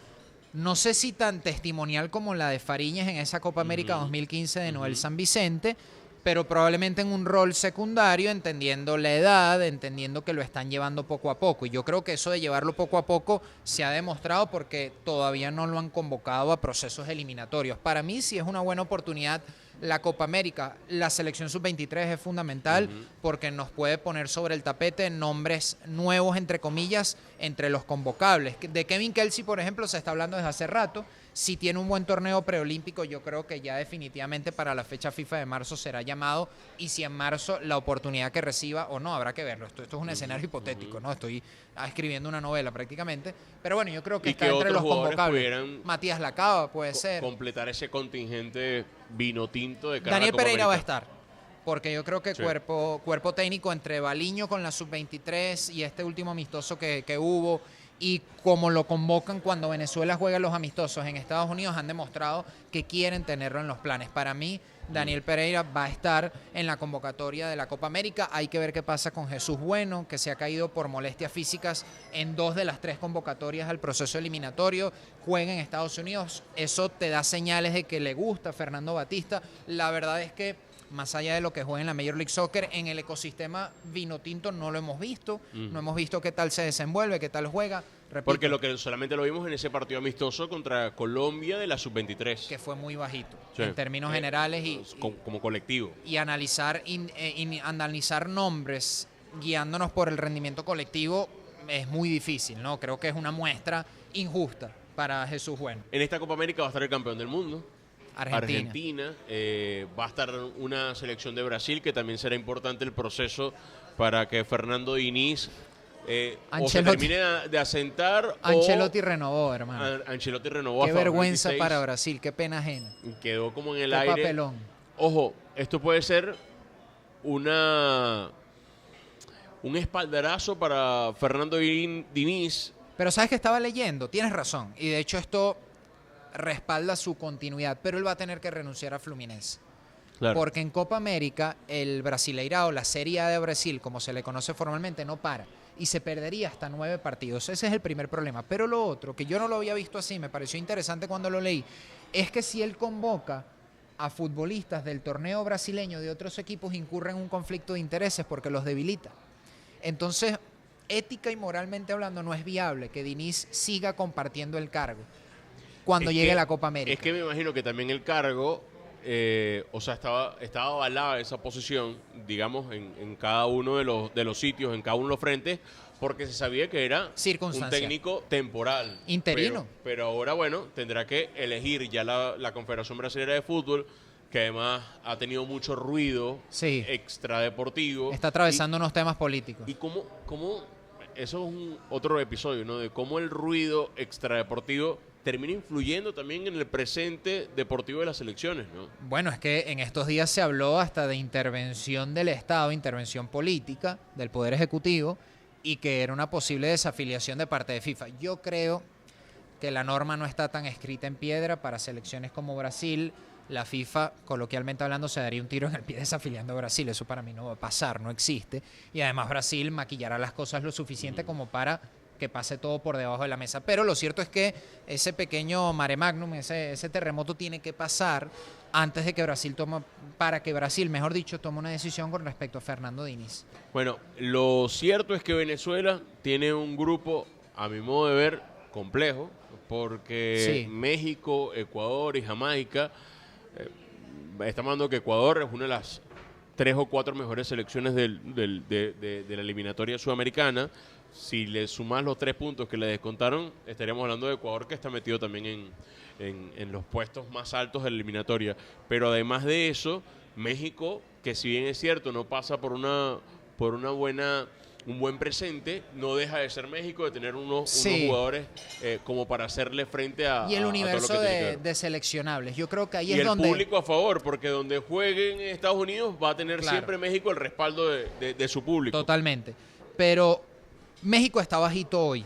no sé si tan testimonial como la de Fariñez en esa Copa América 2015 de Noel San Vicente, pero probablemente en un rol secundario, entendiendo la edad, entendiendo que lo están llevando poco a poco. Y yo creo que eso de llevarlo poco a poco se ha demostrado porque todavía no lo han convocado a procesos eliminatorios. Para mí sí es una buena oportunidad la Copa América. La selección sub-23 es fundamental porque nos puede poner sobre el tapete nombres nuevos, entre comillas, entre los convocables. De Kevin Kelsey, por ejemplo, se está hablando desde hace rato. Si tiene un buen torneo preolímpico, yo creo que ya definitivamente para la fecha FIFA de marzo será llamado. Y si en marzo la oportunidad que reciba o no, habrá que verlo. Esto, esto es un escenario hipotético, ¿no? Estoy escribiendo una novela prácticamente. Pero bueno, yo creo que ¿Y está entre los convocables. Matías Lacaba puede Co- ser. Completar ese contingente vino tinto de Daniel Pereira va a estar. Porque yo creo que Sí. cuerpo, cuerpo técnico entre Baliño con la sub-23 y este último amistoso que, que hubo y como lo convocan cuando Venezuela juega los amistosos en Estados Unidos han demostrado que quieren tenerlo en los planes. Para mí, Daniel Pereira va a estar en la convocatoria de la Copa América. Hay que ver qué pasa con Jesús Bueno, que se ha caído por molestias físicas en dos de las tres convocatorias al proceso eliminatorio. Juega en Estados Unidos. Eso te da señales de que le gusta Fernando Batista. La verdad es que más allá de lo que juega en la Major League Soccer, en el ecosistema vino tinto no lo hemos visto, no hemos visto qué tal se desenvuelve, qué tal juega. Repito, Porque lo que solamente lo vimos en ese partido amistoso contra Colombia de la sub-23. que fue muy bajito Sí. en términos Eh, generales y, como, como colectivo. y analizar in- eh, in- analizar nombres guiándonos por el rendimiento colectivo es muy difícil, ¿no? Creo que es una muestra injusta para Jesús Bueno. En esta Copa América va a estar el campeón del mundo. Argentina. Argentina, eh, va a estar una selección de Brasil que también será importante el proceso para que Fernando Diniz eh, o se termine de asentar Ancelotti o renovó, hermano. An- Ancelotti renovó Qué vergüenza 2026. para Brasil, qué pena ajena. Quedó como en el Qué aire. papelón. Ojo, esto puede ser una un espaldarazo para Fernando Din- Diniz. Pero sabes que estaba leyendo, tienes razón. Y de hecho esto respalda su continuidad, pero él va a tener que renunciar a Fluminense. Porque en Copa América el Brasileirao, la Serie A de Brasil, como se le conoce formalmente, no para. Y se perdería hasta nueve partidos. Ese es el primer problema. Pero lo otro, que yo no lo había visto así, me pareció interesante cuando lo leí, es que si él convoca a futbolistas del torneo brasileño de otros equipos, incurre en un conflicto de intereses porque los debilita. Entonces, ética y moralmente hablando, no es viable que Diniz siga compartiendo el cargo cuando Es llegue que- la Copa América. Es que me imagino que también el cargo, eh, o sea, estaba, estaba avalada esa posición, digamos, en, en cada uno de los, de los sitios, en cada uno de los frentes, porque se sabía que era un técnico temporal. Interino. Pero, pero ahora, bueno, tendrá que elegir ya la, la Confederación Brasileña de Fútbol, que además ha tenido mucho ruido Sí. extradeportivo. Está atravesando unos temas políticos. Y, y cómo, cómo, eso es un otro episodio, ¿no? De cómo el ruido extradeportivo termina influyendo también en el presente deportivo de las selecciones, ¿no? Bueno, es que en estos días se habló hasta de intervención del Estado, intervención política del Poder Ejecutivo, y que era una posible desafiliación de parte de FIFA. Yo creo que la norma no está tan escrita en piedra para selecciones como Brasil. La FIFA, coloquialmente hablando, se daría un tiro en el pie desafiliando a Brasil. Eso para mí no va a pasar, no existe. Y además Brasil maquillará las cosas lo suficiente como para que pase todo por debajo de la mesa. Pero lo cierto es que ese pequeño mare magnum, ese, ese terremoto tiene que pasar antes de que Brasil toma, para que Brasil, mejor dicho, tome una decisión con respecto a Fernando Diniz. Bueno, lo cierto es que Venezuela tiene un grupo, a mi modo de ver, complejo, porque Sí. México, Ecuador y Jamaica, eh, estamos hablando que Ecuador es una de las tres o cuatro mejores selecciones del- del- de, de- de la eliminatoria sudamericana. Si le sumas los tres puntos que le descontaron, estaríamos hablando de Ecuador que está metido también en, en- en los puestos más altos de la eliminatoria. Pero además de eso, México, que si bien es cierto, no pasa por una, por una buena un buen presente, no deja de ser México, de tener unos, unos jugadores eh, como para hacerle frente a, Y el a- a todo lo universo que tiene que de, seleccionables. Yo creo que ahí y es el donde... público a favor, porque donde jueguen en Estados Unidos va a tener Claro. siempre México el respaldo de, de- de su público. Totalmente. Pero México está bajito hoy,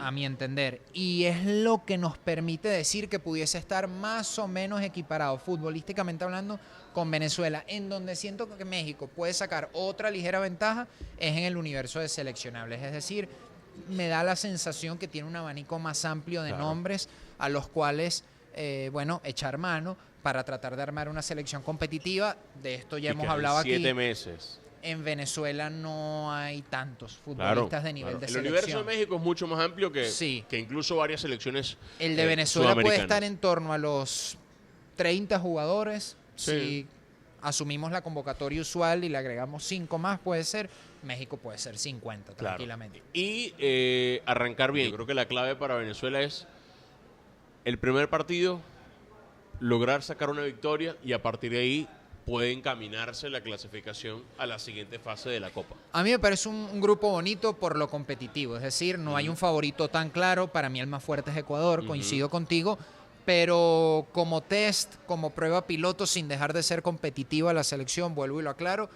a mi entender. Y es lo que nos permite decir que pudiese estar más o menos equiparado, futbolísticamente hablando, con Venezuela. En donde siento que México puede sacar otra ligera ventaja es en el universo de seleccionables. Es decir, me da la sensación que tiene un abanico más amplio de Claro. nombres a los cuales, eh, bueno, echar mano para tratar de armar una selección competitiva. De esto ya Y hemos hablado aquí siete meses. En Venezuela no hay tantos Claro, futbolistas de nivel claro. de El selección. universo de México es mucho más amplio que, Sí. que incluso varias selecciones. El de eh, Venezuela puede estar en torno a los 30 jugadores. Sí. Si asumimos la convocatoria usual y le agregamos 5 más, puede ser. México puede ser 50 Claro. tranquilamente. Y eh, arrancar bien. Yo creo que la clave para Venezuela es el primer partido, lograr sacar una victoria y a partir de ahí puede encaminarse la clasificación a la siguiente fase de la Copa. A mí me parece un, un grupo bonito por lo competitivo, es decir, no hay un favorito tan claro, para mí el más fuerte es Ecuador, coincido contigo, pero como test, como prueba piloto, sin dejar de ser competitiva la selección, vuelvo y lo aclaro,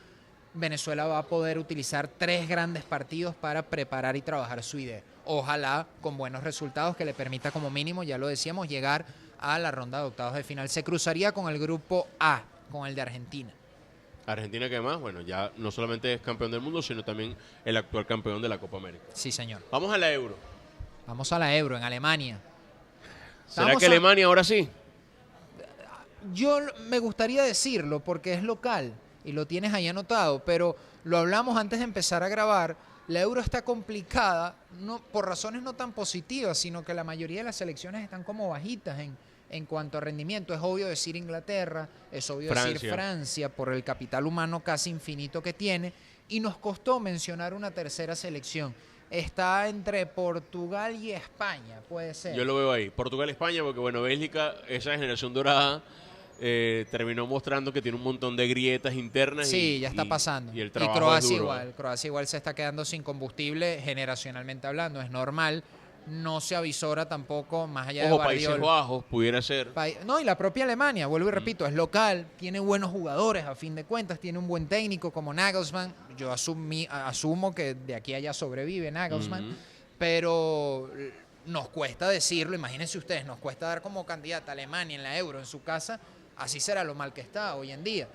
Venezuela va a poder utilizar tres grandes partidos para preparar y trabajar su idea. Ojalá con buenos resultados que le permita como mínimo, ya lo decíamos, llegar a la ronda de octavos de final. Se cruzaría con el grupo A, con el de Argentina. Argentina que además, bueno, ya no solamente es campeón del mundo, sino también el actual campeón de la Copa América. Sí, señor. Vamos a la Euro. Vamos a la Euro en Alemania. ¿Será Vamos que a- Alemania ahora sí? Yo me gustaría decirlo porque es local y lo tienes ahí anotado, pero lo hablamos antes de empezar a grabar. La euro está complicada no, por razones no tan positivas, sino que la mayoría de las selecciones están como bajitas en, en cuanto a rendimiento. Es obvio decir Inglaterra, es obvio decir Francia. Por el capital humano casi infinito que tiene. Y nos costó mencionar una tercera selección. Está entre Portugal y España, puede ser. Yo lo veo ahí. Portugal-España, porque bueno, Bélgica, esa generación dorada, eh, terminó mostrando que tiene un montón de grietas internas. Sí, y- ya está y- pasando. Y el Y trabajo es Croacia duro. igual. Croacia igual se está quedando sin combustible generacionalmente hablando. Es normal. No se avisora tampoco más allá Ojo, de Países Guardiola. Bajos pudiera ser. No, y la propia Alemania, vuelvo Mm. y repito, es local, tiene buenos jugadores a fin de cuentas, tiene un buen técnico como Nagelsmann. Yo asumí- asumo que de aquí a allá sobrevive Nagelsmann, pero nos cuesta decirlo, imagínense ustedes, nos cuesta dar como candidata a Alemania en la Euro en su casa, así será lo mal que está hoy en día.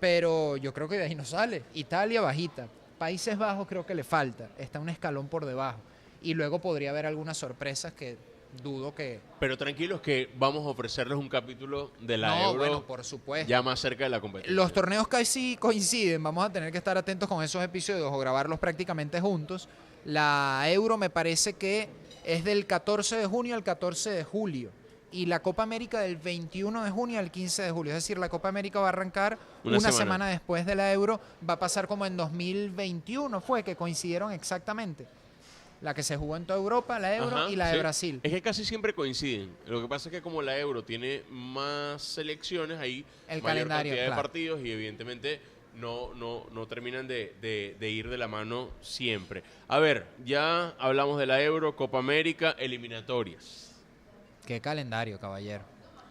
Pero yo creo que de ahí no sale. Italia bajita, Países Bajos creo que le falta, está un escalón por debajo. Y luego podría haber algunas sorpresas que dudo que... Pero tranquilos que vamos a ofrecerles un capítulo de la no, Euro bueno, por supuesto. ya más cerca de la competencia. Los torneos casi coinciden, vamos a tener que estar atentos con esos episodios o grabarlos prácticamente juntos. La Euro me parece que es del 14 de junio al 14 de julio y la Copa América del 21 de junio al 15 de julio. Es decir, la Copa América va a arrancar Una una, semana. semana. después de la Euro, va a pasar como en 2021 fue, que coincidieron exactamente. La que se jugó en toda Europa, la Euro Ajá, y la de sí. Brasil. Es que casi siempre coinciden. Lo que pasa es que como la Euro tiene más selecciones, hay El mayor calendario, cantidad de partidos y evidentemente no, no, no terminan de, de- de ir de la mano siempre. A ver, ya hablamos de la Euro, Copa América, eliminatorias. Qué calendario, caballero.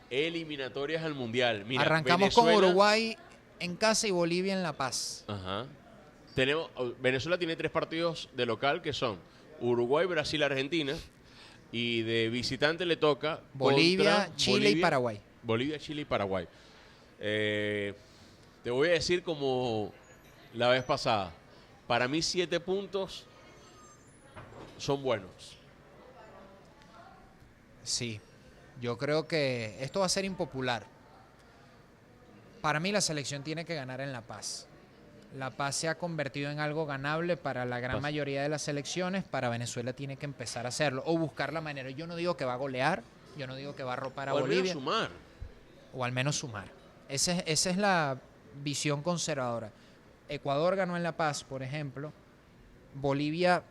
Eliminatorias al Mundial. Mira, Arrancamos con Uruguay en casa y Bolivia en La Paz. Ajá. Tenemos, Venezuela tiene tres partidos de local que son Uruguay, Brasil, Argentina. Y de visitante le toca Bolivia, Chile y Paraguay. Bolivia, Chile y Paraguay. Eh, te voy a decir como la vez pasada. Para mí siete puntos son buenos. Sí, yo creo que esto va a ser impopular. Para mí la selección tiene que ganar en La Paz. La Paz se ha convertido en algo ganable para la gran Paz. mayoría de las selecciones, para Venezuela tiene que empezar a hacerlo o buscar la manera. Yo no digo que va a golear, yo no digo que va a arropar a O al menos Bolivia, sumar. o al menos sumar. Ese es- esa es la visión conservadora. Ecuador ganó en La Paz, por ejemplo. Bolivia,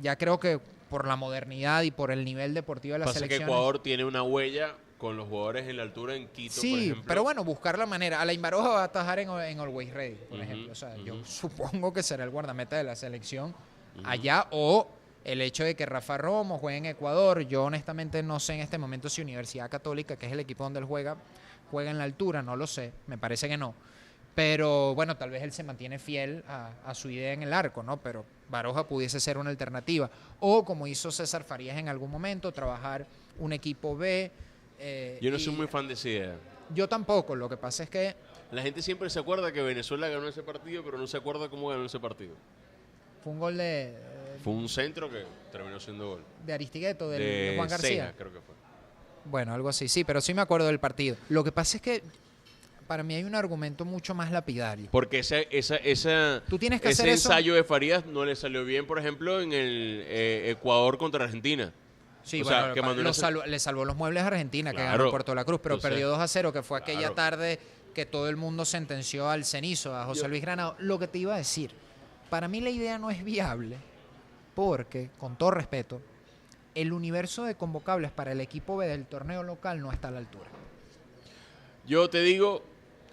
ya creo que por la modernidad y por el nivel deportivo de la Pasa que selección. Ecuador tiene una huella con los jugadores en la altura en Quito, por Sí, ejemplo. pero bueno, buscar la manera. Alain Baroja va a atajar en, en Always Ready, por ejemplo. O sea, yo supongo que será el guardameta de la selección allá o el hecho de que Rafa Romo juegue en Ecuador. Yo honestamente no sé en este momento si Universidad Católica, que es el equipo donde él juega, juega en la altura, no lo sé. Me parece que no. Pero bueno, tal vez él se mantiene fiel a, a su idea en el arco, ¿no? Pero Baroja pudiese ser una alternativa. O como hizo César Farías en algún momento, trabajar un equipo B. eh, Yo no soy muy fan de esa idea. yo tampoco, lo que pasa es que La gente siempre se acuerda que Venezuela ganó ese partido, pero no se acuerda cómo ganó ese partido. fue un gol de, Fue un centro que terminó siendo gol. de Aristigueto, del, de de Juan García. Ceja, creo que fue. Bueno, algo así, sí, pero sí me acuerdo del partido. Lo que pasa es que para mí hay un argumento mucho más lapidario. Porque esa, esa, esa, Tú tienes que ese hacer eso. ensayo de Farías no le salió bien, por ejemplo, en el eh, Ecuador contra Argentina. Sí, o sea, bueno, que lo le salvó los muebles a Argentina, que ganó Puerto La Cruz, pero perdió 2 a 0, que fue aquella claro. tarde que todo el mundo sentenció al cenizo, a José Yo- Luis Granado. Lo que te iba a decir, para mí la idea no es viable, porque, con todo respeto, el universo de convocables para el equipo B del torneo local no está a la altura. Yo te digo,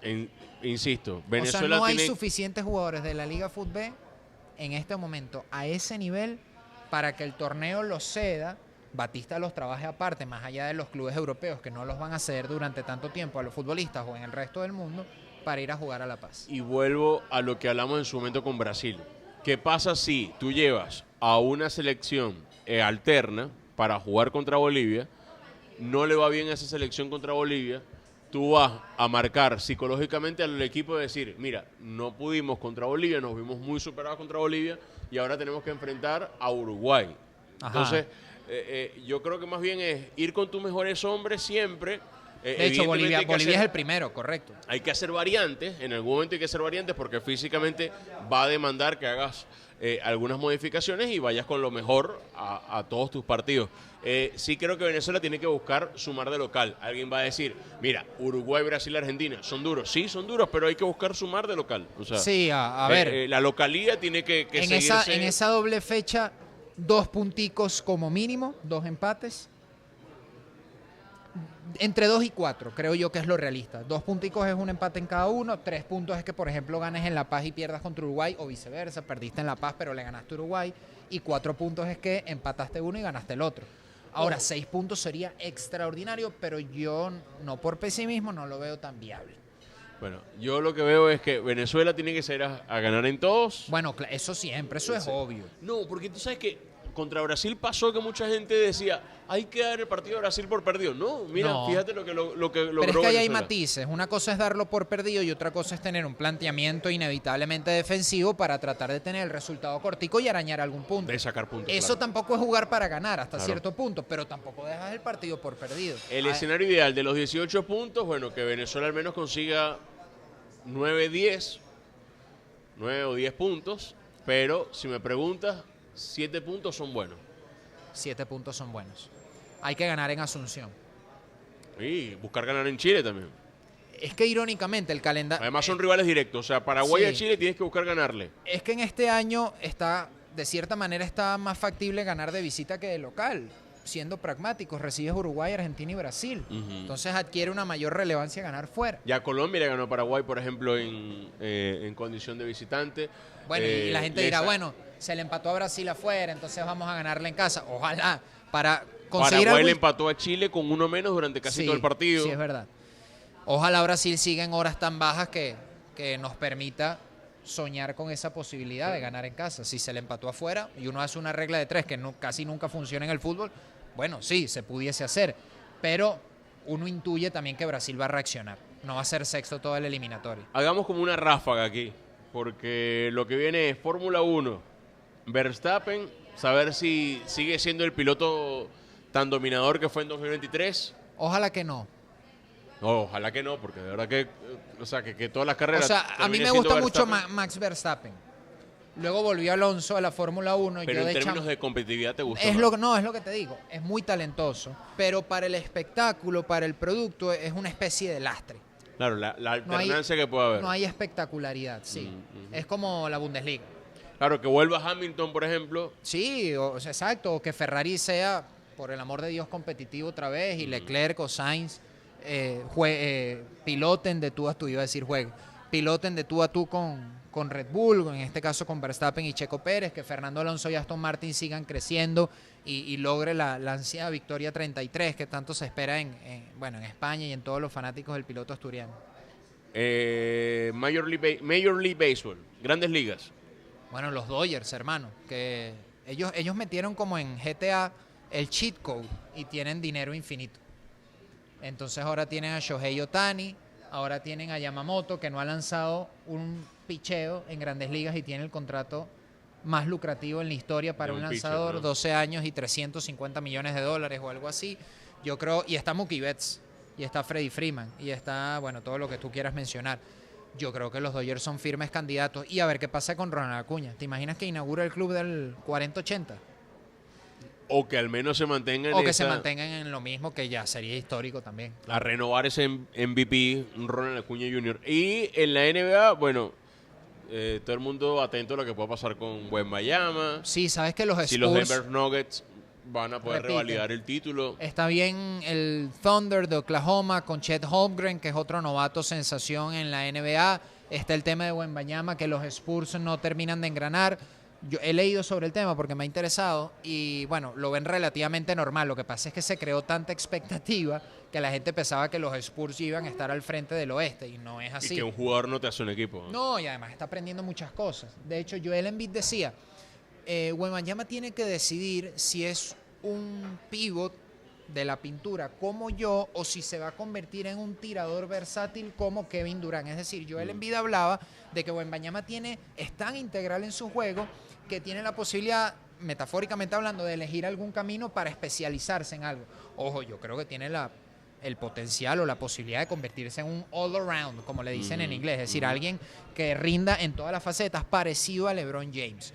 en- insisto, Venezuela o sea, no hay tiene... suficientes jugadores de la Liga Fútbol en este momento a ese nivel para que el torneo lo ceda. Batista los trabaje aparte, más allá de los clubes europeos que no los van a ceder durante tanto tiempo a los futbolistas o en el resto del mundo para ir a jugar a La Paz. Y vuelvo a lo que hablamos en su momento con Brasil. ¿Qué pasa si tú llevas a una selección eh, alterna para jugar contra Bolivia? No le va bien a esa selección contra Bolivia. Tú vas a marcar psicológicamente al equipo de decir, mira, no pudimos contra Bolivia, nos vimos muy superados contra Bolivia y ahora tenemos que enfrentar a Uruguay. Ajá. Entonces, eh, eh, yo creo que más bien es ir con tus mejores hombres siempre. Eh, De hecho, Bolivia, Bolivia es el primero, correcto. hay que hacer variantes, en algún momento hay que hacer variantes porque físicamente va a demandar que hagas eh, algunas modificaciones y vayas con lo mejor a, a todos tus partidos. Eh, sí creo que Venezuela tiene que buscar sumar de local. Alguien va a decir, mira, Uruguay, Brasil, Argentina, son duros. Sí, son duros, pero hay que buscar sumar de local. O sea, Sí, a, a ver, la localía tiene que, que en, esa, en esa doble fecha, dos punticos como mínimo, dos empates. Entre dos y cuatro, creo yo que es lo realista. Dos punticos es un empate en cada uno. Tres puntos es que, por ejemplo, ganes en La Paz y pierdas contra Uruguay, o viceversa. Perdiste en La Paz, pero le ganaste a Uruguay. Y cuatro puntos es que empataste uno y ganaste el otro. Ahora, Ojo. seis puntos sería extraordinario, pero yo, no por pesimismo, no lo veo tan viable. Bueno, yo lo que veo es que Venezuela tiene que ser a, a ganar en todos. Bueno, eso siempre, eso es obvio. No, porque tú sabes que contra Brasil pasó que mucha gente decía, hay que dar el partido a Brasil por perdido. No, mira, No. fíjate lo que, lo, lo que logró Pero es que ahí hay matices. Una cosa es darlo por perdido y otra cosa es tener un planteamiento inevitablemente defensivo para tratar de tener el resultado cortico y arañar algún punto. De sacar puntos. Eso claro. tampoco es jugar para ganar hasta Claro. cierto punto, pero tampoco dejas el partido por perdido. El Ah, escenario ideal de los 18 puntos, bueno, que Venezuela al menos consiga 9, 10, 9 o 10 puntos, pero si me preguntas, 7 puntos son buenos. Siete puntos son buenos. Hay que ganar en Asunción. Y buscar ganar en Chile también. Es que irónicamente el calendario... Además son rivales directos, o sea, Paraguay Sí. a Chile tienes que buscar ganarle. Es que en este año está, de cierta manera, está más factible ganar de visita que de local. Siendo pragmáticos, recibes Uruguay, Argentina y Brasil. Entonces adquiere una mayor relevancia ganar fuera. Ya Colombia le ganó a Paraguay, por ejemplo, en, eh, en condición de visitante. Bueno, y Eh, la gente le dirá, bueno, se le empató a Brasil afuera, entonces vamos a ganarle en casa. Ojalá, para conseguir Paraguay algo- le empató a Chile con uno menos durante casi Sí, todo el partido. Sí, es verdad. Ojalá Brasil siga en horas tan bajas que, que nos permita soñar con esa posibilidad de ganar en casa. Si se le empató afuera y uno hace una regla de tres que no- casi nunca funciona en el fútbol, bueno, sí, se pudiese hacer. Pero uno intuye también que Brasil va a reaccionar. No va a ser sexto todo el eliminatorio. Hagamos como una ráfaga aquí, porque lo que viene es Fórmula 1. Verstappen, saber si sigue siendo el piloto tan dominador que fue en 2023. Ojalá que no. No, ojalá que no, porque de verdad que, eh, o sea, que, que todas las O carreras. sea, a mí me gusta mucho Max Verstappen. Luego volvió Alonso a la Fórmula 1. y Pero yo en de términos cham- de competitividad te gusta. Es más. lo, que- no, es lo que te digo. Es muy talentoso. Pero para el espectáculo, para el producto, es una especie de lastre. Claro, la, la No hay- alternancia que puede haber. No hay espectacularidad, sí. Mm, ujú. Es como la Bundesliga. Claro, que vuelva Hamilton, por ejemplo. Sí, o, exacto. O que Ferrari sea, por el amor de Dios, competitivo otra vez y Leclerc o Sainz eh, eh, piloten de tú a tú, iba a decir juegue, piloten de tú a tú con, con Red Bull, en este caso con Verstappen y Checo Pérez, que Fernando Alonso y Aston Martin sigan creciendo y, y logre la, la ansiada victoria 33 que tanto se espera en, en, bueno, en España y en todos los fanáticos del piloto asturiano. Eh, Major, League, Major League Baseball, grandes ligas. Bueno, los Dodgers, hermano, que ellos, ellos metieron como en GTA el cheat code y tienen dinero infinito. Entonces ahora tienen a Shohei Otani, ahora tienen a Yamamoto, que no ha lanzado un picheo en grandes ligas y tiene el contrato más lucrativo en la historia para De un, pitcher, lanzador, ¿no? 12 años y 350 millones de dólares o algo así. Yo creo, y está Mookie Betts, y está Freddie Freeman, y está, bueno, todo lo que tú quieras mencionar. Yo creo que los Dodgers son firmes candidatos. Y a ver qué pasa con Ronald Acuña. ¿Te imaginas que inaugura el club del 40-80? O que al menos se mantengan O que esa- se mantengan en lo mismo, que ya sería histórico también. a renovar ese MVP, Ronald Acuña Jr. Y en la NBA, bueno, eh, todo el mundo atento a lo que pueda pasar con Bayama. Sí, sabes que los Si los Spurs... Denver Nuggets van a poder Repiten. revalidar el título. Está bien el Thunder de Oklahoma con Chet Holmgren, que es otro novato sensación en la NBA. Está el tema de Wembanyama, que los Spurs no terminan de engranar. Yo he leído sobre el tema porque me ha interesado y bueno, lo ven relativamente normal. Lo que pasa es que se creó tanta expectativa que la gente pensaba que los Spurs iban a estar al frente del oeste y no es Y así. que un jugador no te hace un equipo. ¿no? No, y además está aprendiendo muchas cosas. De hecho, Joel Embiid decía, eh, Wembanyama tiene que decidir si es un pivot de la pintura como yo o si se va a convertir en un tirador versátil como Kevin Durant. Es decir, Joel Embiid hablaba de que Wembanyama tiene, es tan integral en su juego que tiene la posibilidad, metafóricamente hablando, de elegir algún camino para especializarse en algo. Ojo, yo creo que tiene la, el potencial o la posibilidad de convertirse en un all around, como le dicen en inglés, es decir, alguien que rinda en todas las facetas, parecido a LeBron James.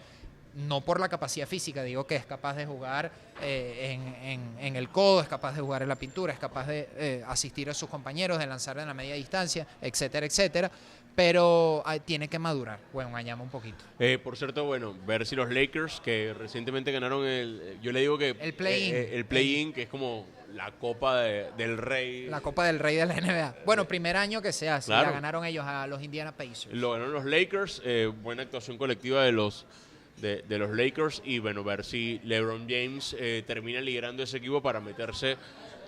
No por la capacidad física, digo que es capaz de jugar eh, en, en- en el codo, es capaz de jugar en la pintura, es capaz de eh, asistir a sus compañeros, de lanzar en la media distancia, etcétera, etcétera. Pero ah, tiene que madurar. Bueno, llama un poquito. Eh, por cierto, bueno, ver si los Lakers, que recientemente ganaron el. Yo le digo que. El play-in. el play-in, que es como la Copa de- del Rey. La Copa del Rey de la NBA. Bueno, primer año que se hace. Claro. La ganaron ellos a los Indiana Pacers. Lo ganaron los Lakers. buena actuación colectiva de los. De, los Lakers y bueno, ver si LeBron James eh, termina liderando ese equipo para meterse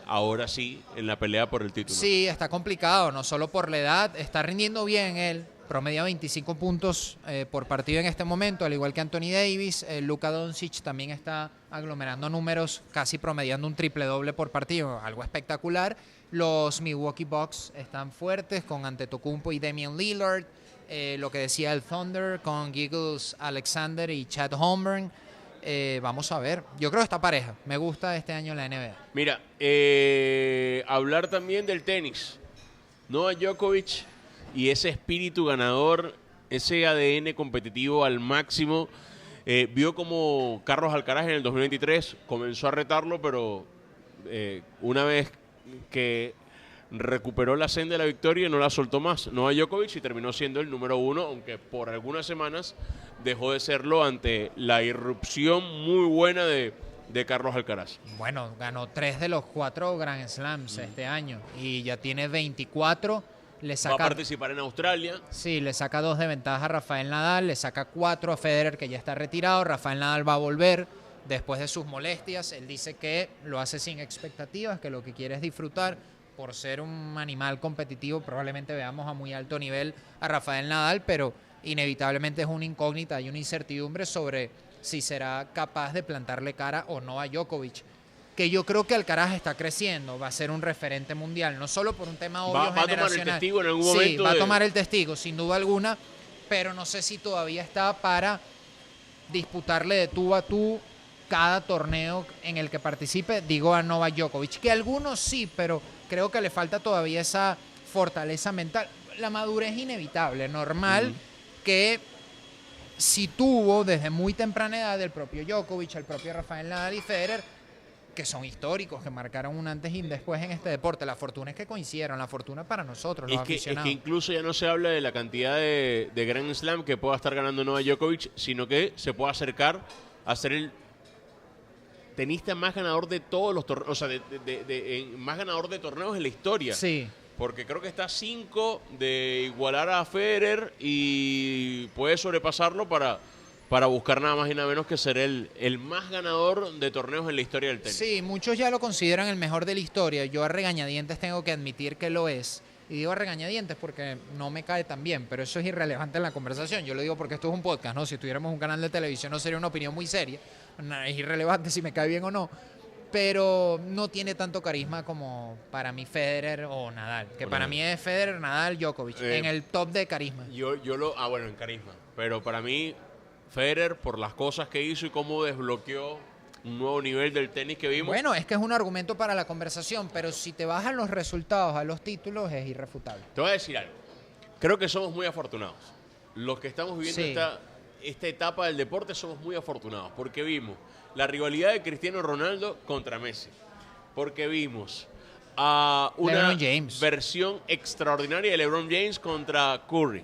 ahora sí en la pelea por el título. Sí, está complicado, no solo por la edad, está rindiendo bien él, promedia 25 puntos eh, por partido en este momento, al igual que Anthony Davis, eh, Luka Doncic también está aglomerando números, casi promediando un triple doble por partido, algo espectacular. Los Milwaukee Bucks están fuertes con Antetokounmpo y Damian Lillard, eh, lo que decía el Thunder con Giggles Alexander y Chad Holmgren. Eh, vamos a ver, yo creo que está pareja, me gusta este año la NBA. Mira, eh, hablar también del tenis. Novak Djokovic y ese espíritu ganador, ese ADN competitivo al máximo. Vio como Carlos Alcaraz en el 2023 comenzó a retarlo, pero una vez que recuperó la senda de la victoria no la soltó más. Novak Djokovic y terminó siendo el número uno, aunque por algunas semanas dejó de serlo ante la irrupción muy buena de, de Carlos Alcaraz. Bueno, ganó tres de los cuatro Grand Slams este año y ya tiene 24. Le Va a saca, participar en Australia. sí, le saca dos de ventaja a Rafael Nadal, le saca cuatro a Federer que ya está retirado. Rafael Nadal va a volver después de sus molestias. Él dice que lo hace sin expectativas, que lo que quiere es disfrutar. Por ser un animal competitivo, probablemente veamos a muy alto nivel a Rafael Nadal, pero inevitablemente es una incógnita, hay una incertidumbre sobre si será capaz de plantarle cara o no a Djokovic. Que yo creo que Alcaraz está creciendo, va a ser un referente mundial, no solo por un tema obvio Va- va a tomar el generacional. testigo en algún Sí, momento va a tomar el testigo, sin duda alguna, pero no sé si todavía está para disputarle de tú a tú cada torneo en el que participe, digo a Novak Djokovic, que algunos sí, pero creo que le falta todavía esa fortaleza mental. La madurez es inevitable, normal que si tuvo desde muy temprana edad el propio Djokovic, el propio Rafael Nadal y Federer, que son históricos, que marcaron un antes y un después en este deporte. La fortuna es que coincidieron, la fortuna para nosotros, los Es que, es aficionados. que incluso ya no se habla de la cantidad de, de Grand Slam que pueda estar ganando Novak Djokovic, sino que se puede acercar a ser el tenista más ganador de todos los torneos, o sea, de, de- de- más ganador de torneos en la historia. Sí, Porque creo que está a 5 de igualar a Federer y puede sobrepasarlo para, para buscar nada más y nada menos que ser el, el más ganador de torneos en la historia del tenis. sí, muchos ya lo consideran el mejor de la historia. Yo a regañadientes tengo que admitir que lo es. Y digo a regañadientes porque no me cae tan bien, pero eso es irrelevante en la conversación. Yo lo digo porque esto es un podcast, ¿no? Si tuviéramos un canal de televisión no sería una opinión muy seria. Es irrelevante si me cae bien o no. Pero no tiene tanto carisma como para mí Federer o Nadal. Que para mí es Federer, Nadal, Djokovic. Eh, en el top de carisma. Yo, yo lo. Ah, bueno, en carisma. Pero para mí, Federer, por las cosas que hizo y cómo desbloqueó un nuevo nivel del tenis que vimos. Bueno, es que es un argumento para la conversación, pero si te bajan los resultados a los títulos es irrefutable. Te voy a decir algo. Creo que somos muy afortunados. Los que estamos viviendo Sí. esta, esta etapa del deporte somos muy afortunados porque vimos la rivalidad de Cristiano Ronaldo contra Messi. Porque vimos a una James. versión extraordinaria de LeBron James contra Curry.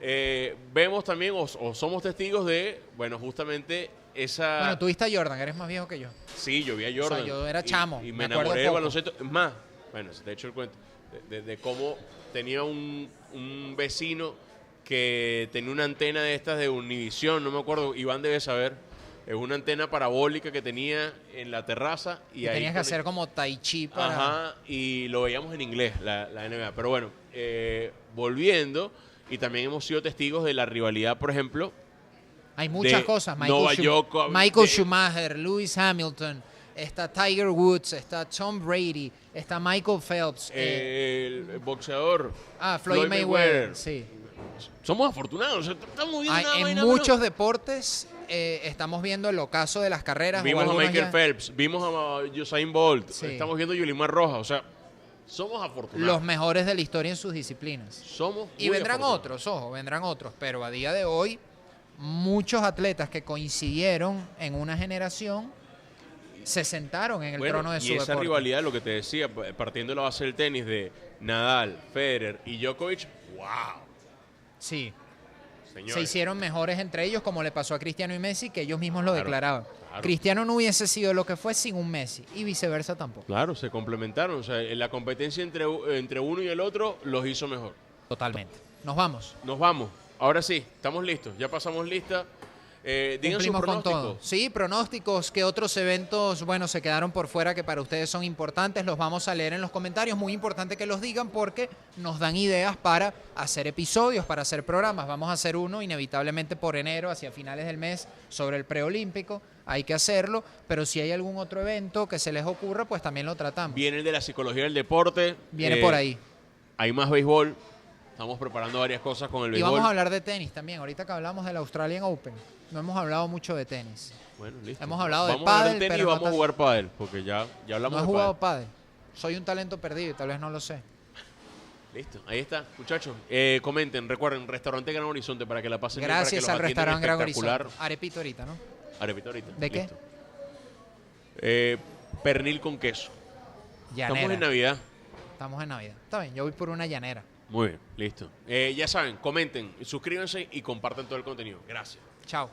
Eh, vemos también, o, o somos testigos de, bueno, justamente esa... Bueno, tú viste a Jordan, eres más viejo que yo. Sí, yo vi a Jordan. yo era chamo, Y, me me, enamoré del baloncesto. Es más, bueno, se te he hecho el cuento. De, de- de cómo tenía un, un vecino que tenía una antena de estas de Univisión, no me acuerdo, Iván debe saber. Es una antena parabólica que tenía en la terraza. Y, Y ahí tenías que hacer como tai chi para... Ajá, y lo veíamos en inglés, la, la NBA. Pero bueno, eh, volviendo, y también hemos sido testigos de la rivalidad, por ejemplo, Hay muchas cosas. Michael, Schum- Michael de- Schumacher, Lewis Hamilton, está Tiger Woods, está Tom Brady, está Michael Phelps. eh, el boxeador. ah, Floyd, Mayweather. Sí. Somos afortunados, estamos viendo y en muchos menos. deportes eh, estamos viendo el ocaso de las carreras. Vimos a Michael ya- Phelps, vimos a Usain Bolt, Sí. estamos viendo a Yulimar Rojas, o sea, somos afortunados. Los mejores de la historia en sus disciplinas. somos Y vendrán otros, ojo, vendrán otros. Pero a día de hoy, muchos atletas que coincidieron en una generación se sentaron en el Bueno, trono de y su esa deporte. rivalidad, lo que te decía, partiendo de la base del tenis de Nadal, Federer y Djokovic, wow, Sí, señores. se hicieron mejores entre ellos, como le pasó a Cristiano y Messi, que ellos mismos lo Claro, declaraban. claro. Cristiano no hubiese sido lo que fue sin un Messi, y viceversa tampoco. Claro, se complementaron, o sea, la competencia entre, entre uno y el otro los hizo mejor. Totalmente. Nos vamos. Nos vamos, ahora sí, estamos listos, ya pasamos lista. Eh, digan sus pronósticos. Sí, pronósticos, que otros eventos, bueno, se quedaron por fuera que para ustedes son importantes, los vamos a leer en los comentarios. Muy importante que los digan porque nos dan ideas para hacer episodios, para hacer programas. Vamos a hacer uno inevitablemente por enero, hacia finales del mes, sobre el preolímpico. Hay que hacerlo, pero si hay algún otro evento que se les ocurra, pues también lo tratamos. Viene el de la psicología del deporte. Viene eh, por ahí. Hay más béisbol. Estamos preparando varias cosas con el Y béisbol. vamos a hablar de tenis también. Ahorita que hablamos del Australian Open, no hemos hablado mucho de tenis. Bueno, listo. Hemos hablado de vamos a hablar pádel, tenis pero y no vamos a jugar pádel, porque ya, ya hablamos No he de jugado pádel. pádel. Soy un talento perdido y tal vez no lo sé. Listo, ahí está, muchachos. Eh, comenten, recuerden, restaurante Gran Horizonte para que la pasen bien, para que Gracias los al restaurante Gran. Horizonte. Arepito ahorita, ¿no? Arepito ahorita. ¿De qué? Eh, pernil con queso. Llanera. Estamos en Navidad. Estamos en Navidad. Está bien, yo voy por una llanera. Muy bien, listo. Eh, ya saben, comenten, suscríbanse y compartan todo el contenido. Gracias. Chao.